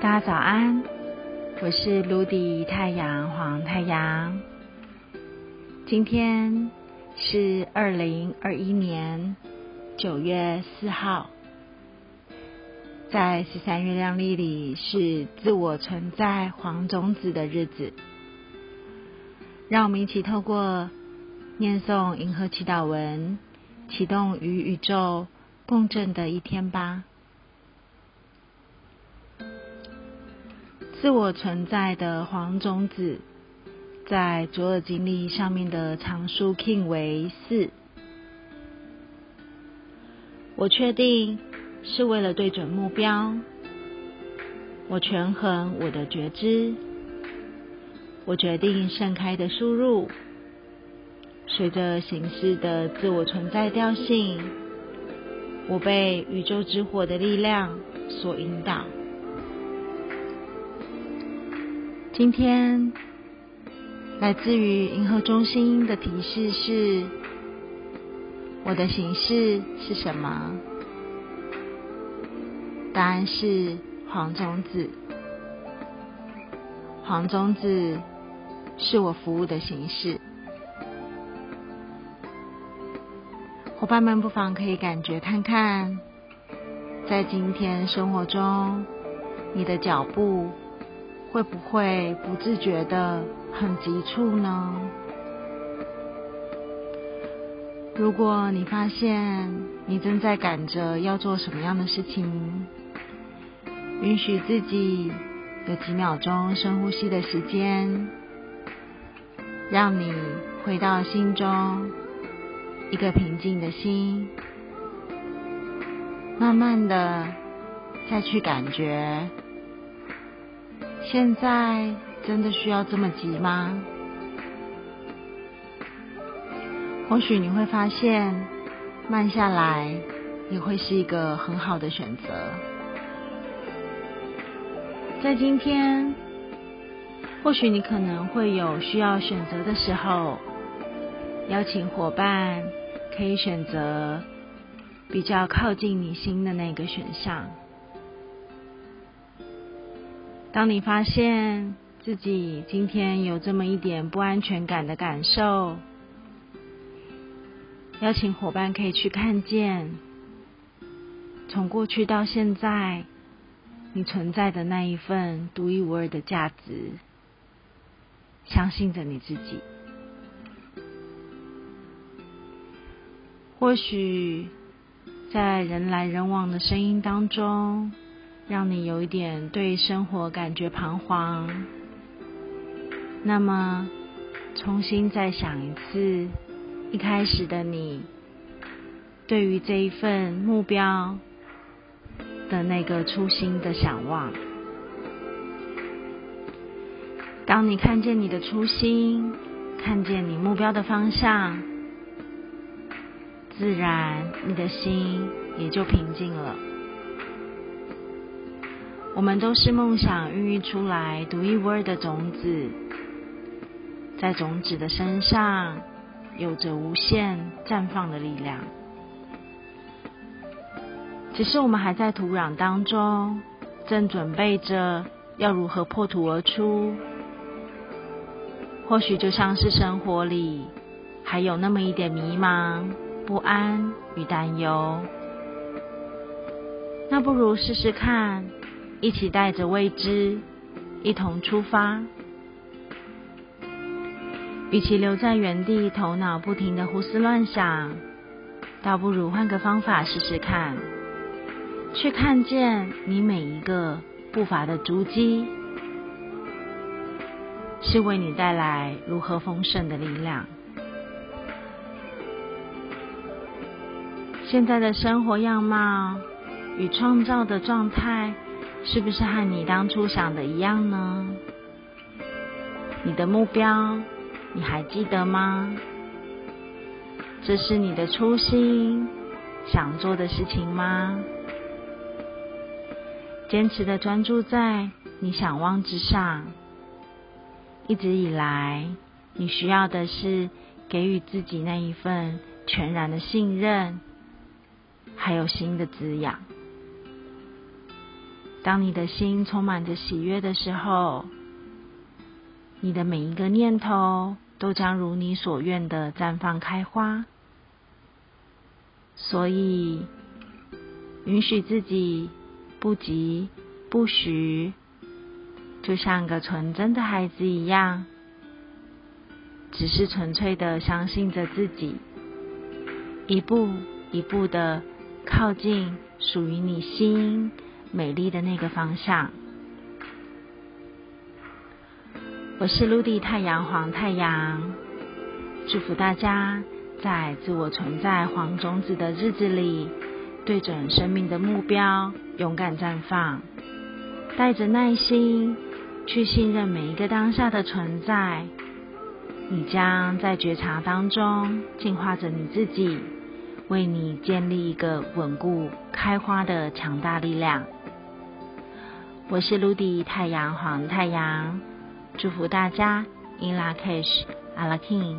大家早安，我是卢迪太阳黄太阳。今天是二零二一年九月四号，在十三月亮历里是自我存在黄种子的日子。让我们一起透过念诵银河祈祷文，启动与宇宙共振的一天吧。自我存在的黄种子，在左耳经历上面的常数 king 为四。我确定是为了对准目标。我权衡我的觉知。我决定盛开的输入，随着形式的自我存在调性，我被宇宙之火的力量所引导。今天来自于银河中心的提示是：我的形式是什么？答案是黄种子。黄种子是我服务的形式。伙伴们不妨可以感觉看看，在今天生活中，你的脚步。会不会不自觉的很急促呢？如果你发现你正在赶着要做什么样的事情，允许自己有几秒钟深呼吸的时间，让你回到心中一个平静的心，慢慢的再去感觉。现在真的需要这么急吗？或许你会发现，慢下来也会是一个很好的选择。在今天，或许你可能会有需要选择的时候，邀请伙伴可以选择比较靠近你心的那个选项。当你发现自己今天有这么一点不安全感的感受，邀请伙伴可以去看见，从过去到现在，你存在的那一份独一无二的价值，相信着你自己。或许在人来人往的声音当中。让你有一点对生活感觉彷徨，那么重新再想一次，一开始的你对于这一份目标的那个初心的想望。当你看见你的初心，看见你目标的方向，自然你的心也就平静了。我们都是梦想孕育出来独一无二的种子，在种子的身上有着无限绽放的力量。只是我们还在土壤当中，正准备着要如何破土而出。或许就像是生活里还有那么一点迷茫、不安与担忧，那不如试试看。一起带着未知，一同出发。与其留在原地，头脑不停的胡思乱想，倒不如换个方法试试看，去看见你每一个步伐的足迹，是为你带来如何丰盛的力量。现在的生活样貌与创造的状态。是不是和你当初想的一样呢？你的目标你还记得吗？这是你的初心，想做的事情吗？坚持的专注在你想望之上。一直以来，你需要的是给予自己那一份全然的信任，还有新的滋养。当你的心充满着喜悦的时候，你的每一个念头都将如你所愿的绽放开花。所以，允许自己不急不徐，就像个纯真的孩子一样，只是纯粹的相信着自己，一步一步的靠近属于你心。美丽的那个方向。我是陆地太阳黄太阳，祝福大家在自我存在黄种子的日子里，对准生命的目标，勇敢绽放，带着耐心去信任每一个当下的存在。你将在觉察当中净化着你自己，为你建立一个稳固开花的强大力量。我是卢迪太阳黄太阳，祝福大家，In La Kish, a l a King。